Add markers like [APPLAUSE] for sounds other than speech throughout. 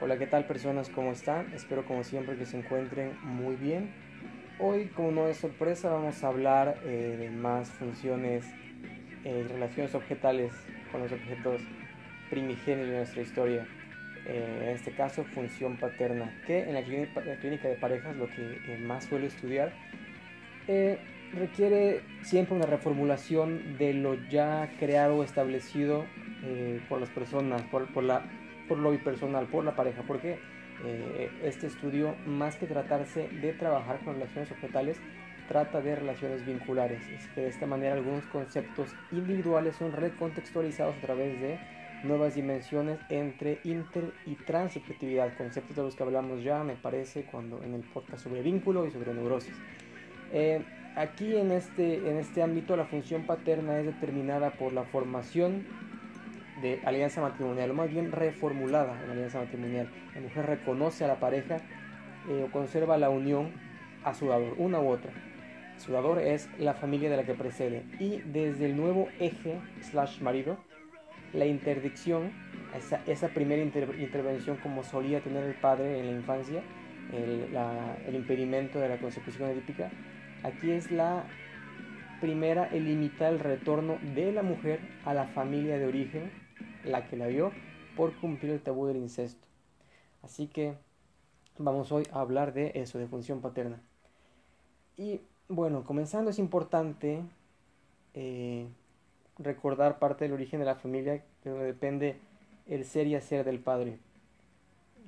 Hola, ¿qué tal personas? ¿Cómo están? Espero como siempre que se encuentren muy bien. Hoy, como no es sorpresa, vamos a hablar eh, de más funciones eh, y relaciones objetales con los objetos primigenios de nuestra historia. Eh, en este caso, función paterna, que en la clínica, de parejas lo que más suelo estudiar requiere siempre una reformulación de lo ya creado o establecido por las personas, por la por lo bipersonal, por la pareja, porque eh, este estudio, más que tratarse de trabajar con relaciones objetales, trata de relaciones vinculares. Es que de esta manera algunos conceptos individuales son recontextualizados a través de nuevas dimensiones entre inter y transubjetividad, conceptos de los que hablamos ya, me parece, cuando en el podcast sobre vínculo y sobre neurosis. Eh, aquí en este, en este ámbito la función paterna es determinada por la formación de alianza matrimonial, o más bien reformulada en alianza matrimonial. La mujer reconoce a la pareja eh, o conserva la unión a su dador, una u otra. Su dador es la familia de la que precede. Y desde el nuevo eje slash marido, la interdicción, esa, esa primera intervención como solía tener el padre en la infancia, el, el impedimento de la consecución edípica, aquí es la primera el limitar el retorno de la mujer a la familia de origen la que la vio, por cumplir el tabú del incesto. Así que vamos hoy a hablar de eso, de función paterna. Y bueno, comenzando es importante eh, recordar parte del origen de la familia, que depende el ser y hacer del padre.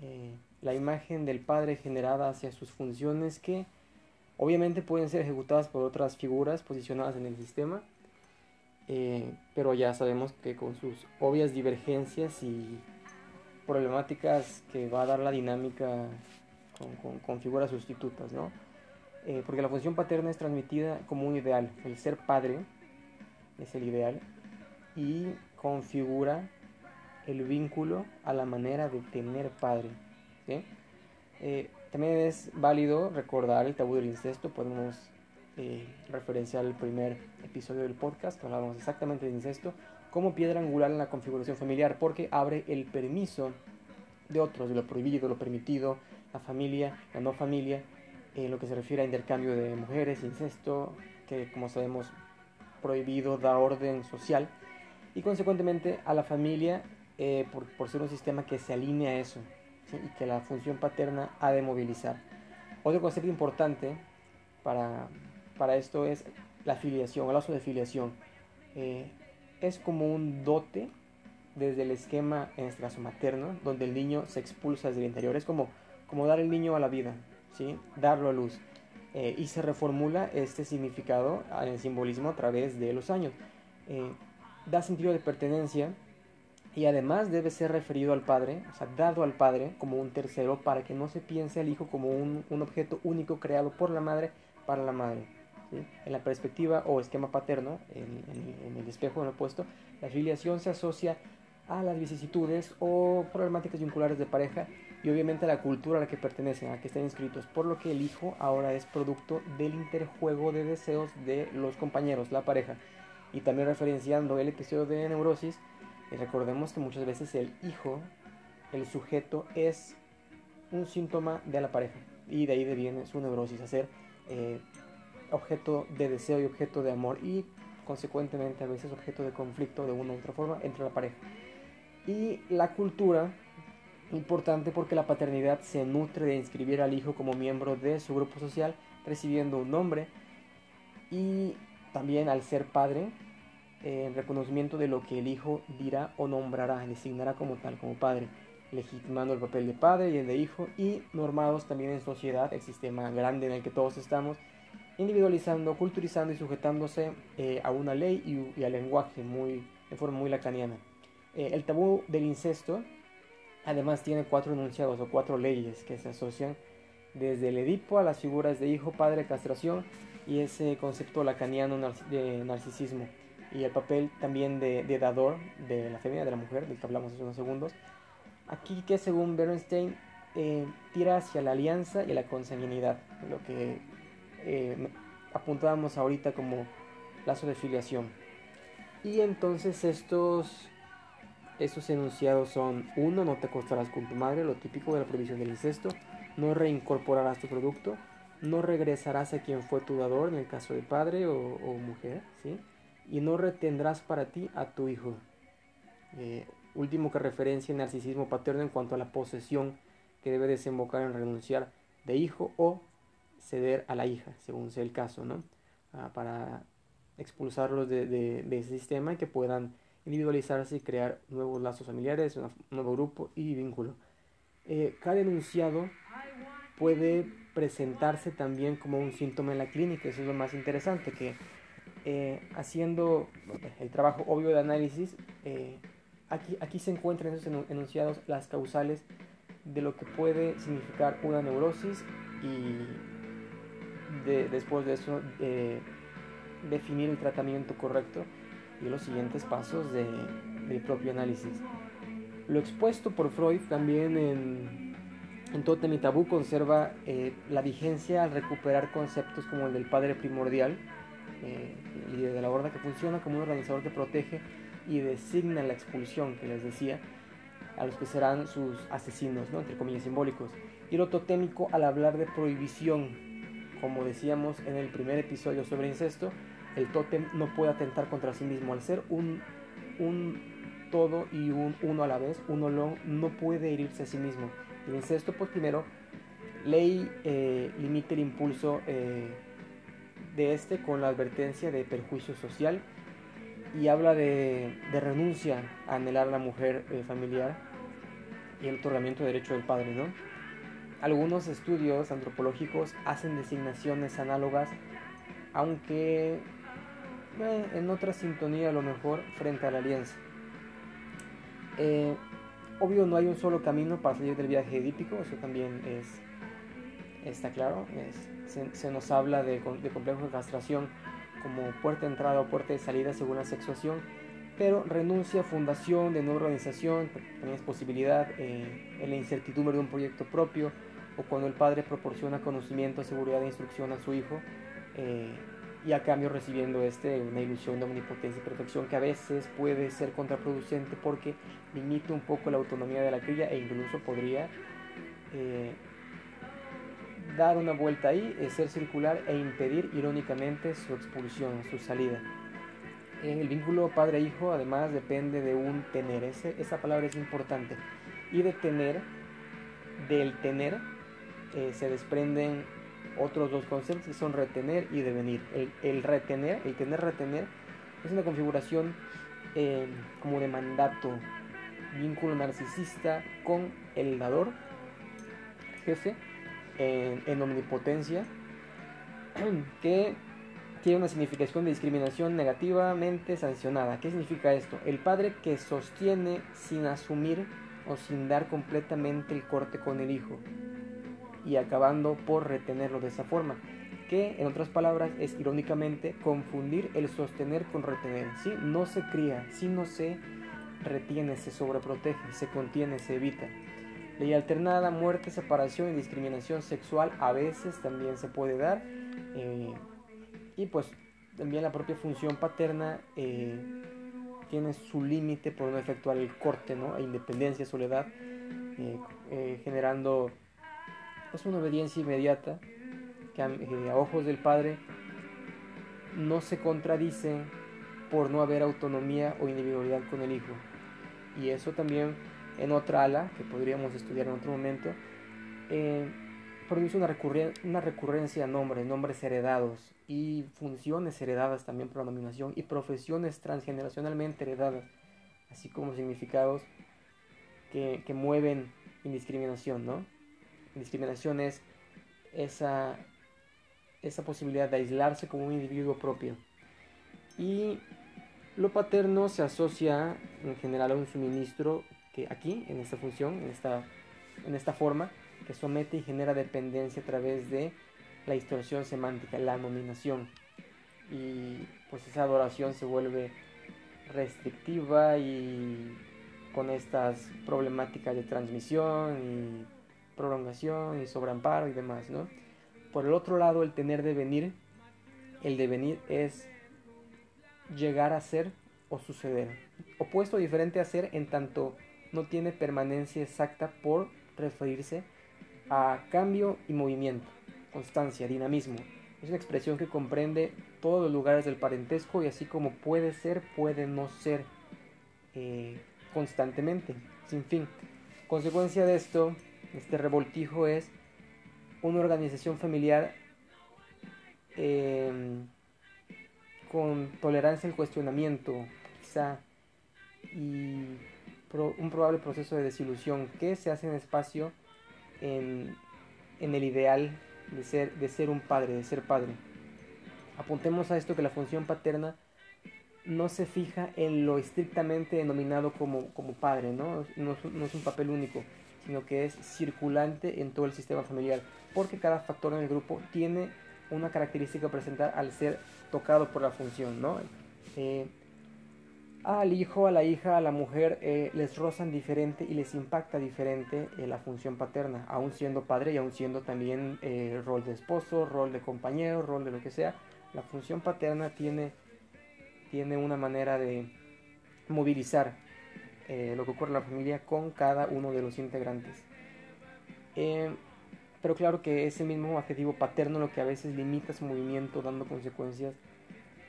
Eh, la imagen del padre generada hacia sus funciones que obviamente pueden ser ejecutadas por otras figuras posicionadas en el sistema, eh, pero ya sabemos que con sus obvias divergencias y problemáticas que va a dar la dinámica con, figuras sustitutas, ¿no? Eh, porque la función paterna es transmitida como un ideal, el ser padre es el ideal y configura el vínculo a la manera de tener padre. Eh, también es válido recordar el tabú del incesto, podemos eh, referenciar el primer episodio del podcast, que hablábamos exactamente de incesto, como piedra angular en la configuración familiar, porque abre el permiso de otros, de lo prohibido, lo permitido, la familia, la no familia, en lo que se refiere a intercambio de mujeres, incesto, que como sabemos prohibido da orden social, y consecuentemente a la familia eh, por, ser un sistema que se alinea a eso y que la función paterna ha de movilizar. Otro concepto importante para, para esto es la filiación, el lazo de filiación. Eh, es como un dote desde el esquema, en este caso materno, donde el niño se expulsa desde el interior. Es como, como dar el niño a la vida, ¿sí? darlo a luz. Eh, y se reformula este significado en el simbolismo a través de los años. Eh, da sentido de pertenencia y además debe ser referido al padre, o sea, dado al padre como un tercero para que no se piense al hijo como un, un objeto único creado por la madre para la madre. En la perspectiva o esquema paterno, en, el espejo en opuesto, la filiación se asocia a las vicisitudes o problemáticas vinculares de pareja y obviamente a la cultura a la que pertenecen, a la que están inscritos, por lo que el hijo ahora es producto del interjuego de deseos de los compañeros, la pareja. Y también referenciando el episodio de neurosis, eh, recordemos que muchas veces el hijo, el sujeto, es un síntoma de la pareja y de ahí viene su neurosis, hacer eh, objeto de deseo y objeto de amor y consecuentemente a veces objeto de conflicto de una u otra forma entre la pareja. Y la cultura, importante porque la paternidad se nutre de inscribir al hijo como miembro de su grupo social, recibiendo un nombre y también al ser padre, en reconocimiento de lo que el hijo dirá o nombrará, designará como tal, como padre, legitimando el papel de padre y el de hijo y normados también en sociedad, el sistema grande en el que todos estamos, individualizando, culturizando y sujetándose eh, a una ley y, al lenguaje muy, de forma muy lacaniana. Eh, el tabú del incesto además tiene cuatro enunciados o cuatro leyes que se asocian desde el Edipo a las figuras de hijo, padre, castración y ese concepto lacaniano de narcisismo y el papel también de, dador de la femenina, de la mujer, del que hablamos hace unos segundos. Aquí que según Bernstein eh, tira hacia la alianza y la consanguinidad, lo que eh, apuntábamos ahorita como lazo de filiación. Y entonces estos Esos enunciados son, uno, no te acostarás con tu madre, lo típico de la prohibición del incesto, no reincorporarás tu producto, no regresarás a quien fue tu dador, en el caso de padre o, mujer, ¿sí? y no retendrás para ti a tu hijo. Eh, último que referencia el narcisismo paterno en cuanto a la posesión que debe desembocar en renunciar de hijo o ceder a la hija, según sea el caso, ¿no? Ah, para expulsarlos de, ese sistema y que puedan individualizarse y crear nuevos lazos familiares, un nuevo grupo y vínculo. Eh, cada enunciado puede presentarse también como un síntoma en la clínica, eso es lo más interesante, que eh, haciendo el trabajo obvio de análisis, eh, aquí, aquí se encuentran esos enunciados las causales de lo que puede significar una neurosis y después de eso definir el tratamiento correcto y los siguientes pasos de, del propio análisis. Lo expuesto por Freud también en, en Totem y Tabú conserva eh, la vigencia al recuperar conceptos como el del padre primordial, eh, el líder de la horda, que funciona como un organizador que protege y designa la expulsión, que les decía, a los que serán sus asesinos, ¿no? entre comillas simbólicos. Y lo totémico al hablar de prohibición, como decíamos en el primer episodio sobre incesto, el tótem no puede atentar contra sí mismo. Al ser un, un todo y un uno a la vez, un olón no puede herirse a sí mismo. El incesto, pues primero, ley eh, limita el impulso eh, de este con la advertencia de perjuicio social y habla de, de renuncia a anhelar a la mujer eh, familiar y el otorgamiento de derecho del padre, ¿no? Algunos estudios antropológicos hacen designaciones análogas, aunque eh, en otra sintonía a lo mejor frente a la alianza. Eh, obvio no hay un solo camino para salir del viaje edípico, eso también es, está claro. se, nos habla de, de complejo de castración como puerta de entrada o puerta de salida según la sexuación, pero renuncia fundación de nueva organización, también es posibilidad eh, en la incertidumbre de un proyecto propio o cuando el padre proporciona conocimiento, seguridad e instrucción a su hijo y a cambio recibiendo este, una ilusión de omnipotencia y protección que a veces puede ser contraproducente porque limita un poco la autonomía de la cría e incluso podría eh, dar una vuelta ahí, eh, ser circular e impedir irónicamente su expulsión, su salida. El vínculo padre-hijo además depende de un tener, esa palabra es importante. Y de tener, del tener, eh, se desprenden otros dos conceptos que son retener y devenir. El, retener, el tener retener, es una configuración eh, como de mandato, vínculo narcisista con el dador, jefe, en, omnipotencia, [CLEARS THROAT] que tiene una significación de discriminación negativamente sancionada. ¿Qué significa esto? El padre que sostiene sin asumir o sin dar completamente el corte con el hijo y acabando por retenerlo de esa forma, que en otras palabras es irónicamente confundir el sostener con retener. Si no se cría, si no se retiene, se sobreprotege, se contiene, se evita. Ley alternada, muerte, separación y discriminación sexual a veces también se puede dar. Eh, y pues también la propia función paterna eh, tiene su límite por no efectuar el corte, ¿no? independencia, soledad, eh, generando es una obediencia inmediata que a, ojos del Padre no se contradice por no haber autonomía o individualidad con el Hijo. Y eso también en otra ala, que podríamos estudiar en otro momento, eh, produce una, una recurrencia a nombres, nombres heredados y funciones heredadas también por la nominación y profesiones transgeneracionalmente heredadas, así como significados que, que mueven indiscriminación, ¿no? Discriminación es esa, esa posibilidad de aislarse como un individuo propio. Y lo paterno se asocia en general a un suministro que aquí, en esta función, en esta, en esta forma, que somete y genera dependencia a través de la distorsión semántica, la nominación. Y pues esa adoración se vuelve restrictiva y con estas problemáticas de transmisión prolongación y sobreamparo y demás, ¿no? Por el otro lado, el tener devenir, el devenir es llegar a ser o suceder. Opuesto o diferente a ser en tanto no tiene permanencia exacta por referirse a cambio y movimiento, constancia, dinamismo. Es una expresión que comprende todos los lugares del parentesco y así como puede ser, puede no ser eh, constantemente, sin fin. Consecuencia de esto, este revoltijo es una organización familiar em, con tolerancia al cuestionamiento, quizá, y un probable proceso de desilusión que se hace en espacio en, el ideal de ser, de ser un padre, de ser padre. Apuntemos a esto que la función paterna no se fija en lo estrictamente denominado como padre, ¿no? No, es, un papel único, sino que es circulante en todo el sistema familiar, porque cada factor en el grupo tiene una característica presentar al ser tocado por la función, ¿no? Eh, al hijo, a la hija, a la mujer eh, les rozan diferente y les impacta diferente eh, la función paterna, aún siendo padre y aún siendo también eh, rol de esposo, rol de compañero, rol de lo que sea. La función paterna tiene, tiene una manera de movilizar lo que ocurre en la familia con cada uno de los integrantes. pero claro que ese mismo adjetivo paterno lo que a veces limita su movimiento dando consecuencias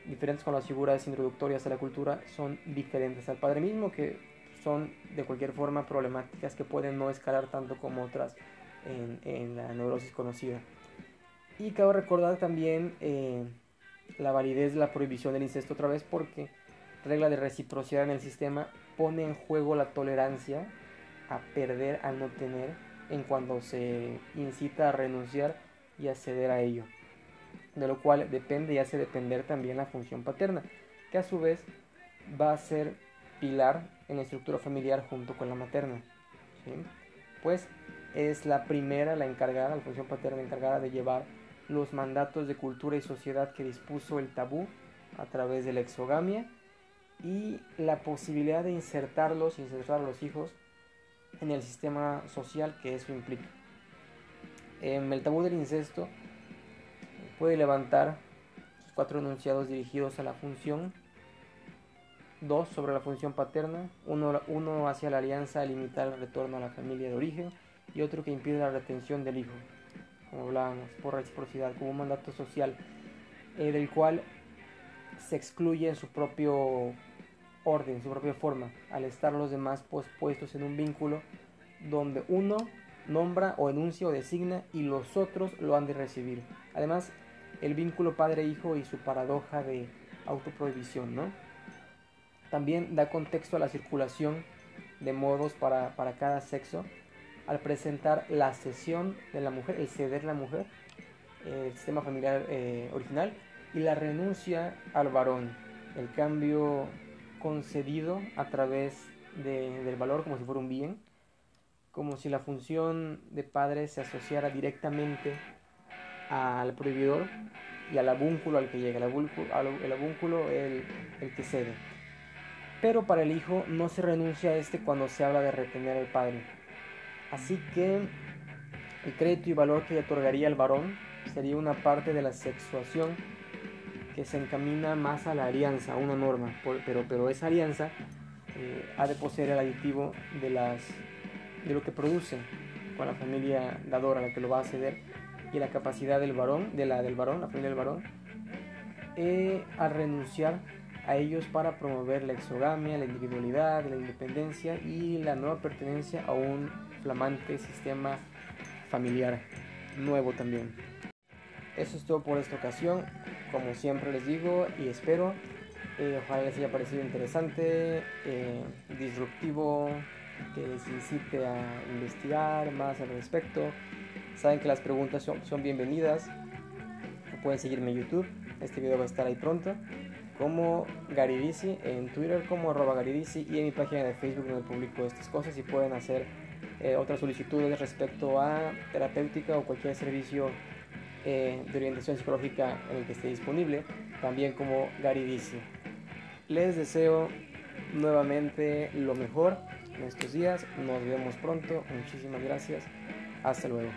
diferentes con las figuras introductorias a la cultura son diferentes al padre mismo, que son de cualquier forma problemáticas que pueden no escalar tanto como otras en, la neurosis conocida. Y cabe recordar también eh, la validez de la prohibición del incesto otra vez porque regla de reciprocidad en el sistema pone en juego la tolerancia a perder al no tener en cuando se incita a renunciar y a ceder a ello de lo cual depende y hace depender también la función paterna, que a su vez va a ser pilar en la estructura familiar junto con la materna. Pues es la primera, la encargada, la función paterna encargada de llevar los mandatos de cultura y sociedad que dispuso el tabú a través de la exogamia y la posibilidad de insertarlos, insertar a los hijos en el sistema social que eso implica. En el tabú del incesto puede levantar sus cuatro enunciados dirigidos a la función, dos sobre la función paterna, uno, uno hacia la alianza a limitar el retorno a la familia de origen y otro que impide la retención del hijo, como hablábamos, por reciprocidad, como un mandato social, eh, del cual se excluye en su propio orden, su propia forma, al estar los demás puestos en un vínculo donde uno nombra o enuncia o designa y los otros lo han de recibir. Además, el vínculo padre-hijo y su paradoja de autoprohibición, ¿no? También da contexto a la circulación de modos para, cada sexo al presentar la cesión de la mujer, el ceder la mujer, el sistema familiar eh, original, y la renuncia al varón, el cambio concedido a través del valor como si fuera un bien, como si la función de padre se asociara directamente al prohibidor y al abúnculo al que llega. El abúnculo, el, el que cede. Pero para el hijo no se renuncia a este cuando se habla de retener al padre. Así que el crédito y valor que le otorgaría al varón sería una parte de la sexuación que se encamina más a la alianza, a una norma, pero, pero esa alianza eh, ha de poseer el aditivo de, las, de lo que produce con la familia dadora, la que lo va a ceder, y la capacidad del varón, de la del varón, la familia del varón, eh, a renunciar a ellos para promover la exogamia, la individualidad, la independencia y la nueva pertenencia a un flamante sistema familiar nuevo también. Eso es todo por esta ocasión, como siempre les digo y espero, eh, ojalá les haya parecido interesante, eh, disruptivo, que les incite a investigar más al respecto. Saben que las preguntas son, bienvenidas. Pueden seguirme en YouTube. Este video va a estar ahí pronto. Como Garidisi en Twitter, como arroba Garidisi y en mi página de Facebook donde publico estas cosas y pueden hacer eh, otras solicitudes respecto a terapéutica o cualquier servicio eh, de orientación psicológica en el que esté disponible. También como Garidisi. Les deseo nuevamente lo mejor en estos días. Nos vemos pronto. Muchísimas gracias. Hasta luego.